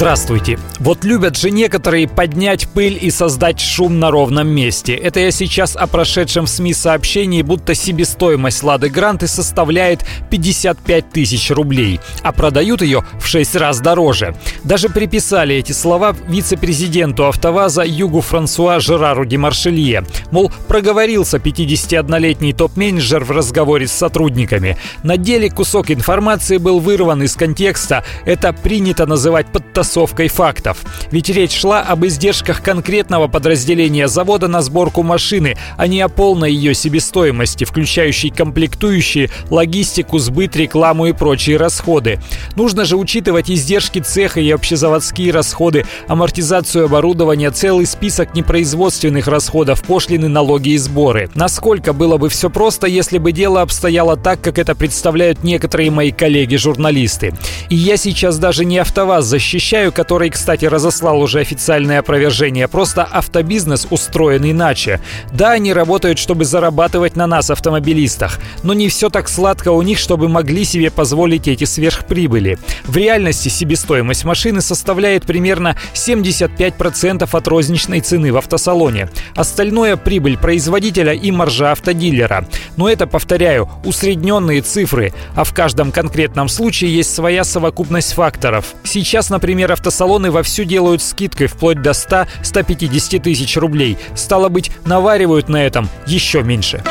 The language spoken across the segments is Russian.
Здравствуйте. Вот любят же некоторые поднять пыль и создать шум на ровном месте. Это я сейчас о прошедшем в СМИ сообщении, будто себестоимость Лады Гранты составляет 55 тысяч рублей, а продают ее в 6 раз дороже. Даже приписали эти слова вице-президенту АвтоВАЗа Югу Франсуа Жерару Демаршелье. Мол, проговорился 51-летний топ-менеджер в разговоре с сотрудниками. На деле кусок информации был вырван из контекста. Это принято называть подтасовкой фактов проектов. Ведь речь шла об издержках конкретного подразделения завода на сборку машины, а не о полной ее себестоимости, включающей комплектующие, логистику, сбыт, рекламу и прочие расходы. Нужно же учитывать издержки цеха и общезаводские расходы, амортизацию оборудования, целый список непроизводственных расходов, пошлины, налоги и сборы. Насколько было бы все просто, если бы дело обстояло так, как это представляют некоторые мои коллеги-журналисты. И я сейчас даже не АвтоВАЗ защищаю, который, кстати, кстати, разослал уже официальное опровержение. Просто автобизнес устроен иначе. Да, они работают, чтобы зарабатывать на нас, автомобилистах. Но не все так сладко у них, чтобы могли себе позволить эти сверхприбыли. В реальности себестоимость машины составляет примерно 75% от розничной цены в автосалоне. Остальное – прибыль производителя и маржа автодилера. Но это, повторяю, усредненные цифры, а в каждом конкретном случае есть своя совокупность факторов. Сейчас, например, автосалоны во вовсю делают скидкой вплоть до 100-150 тысяч рублей. Стало быть, наваривают на этом еще меньше.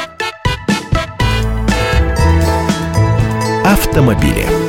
Автомобили.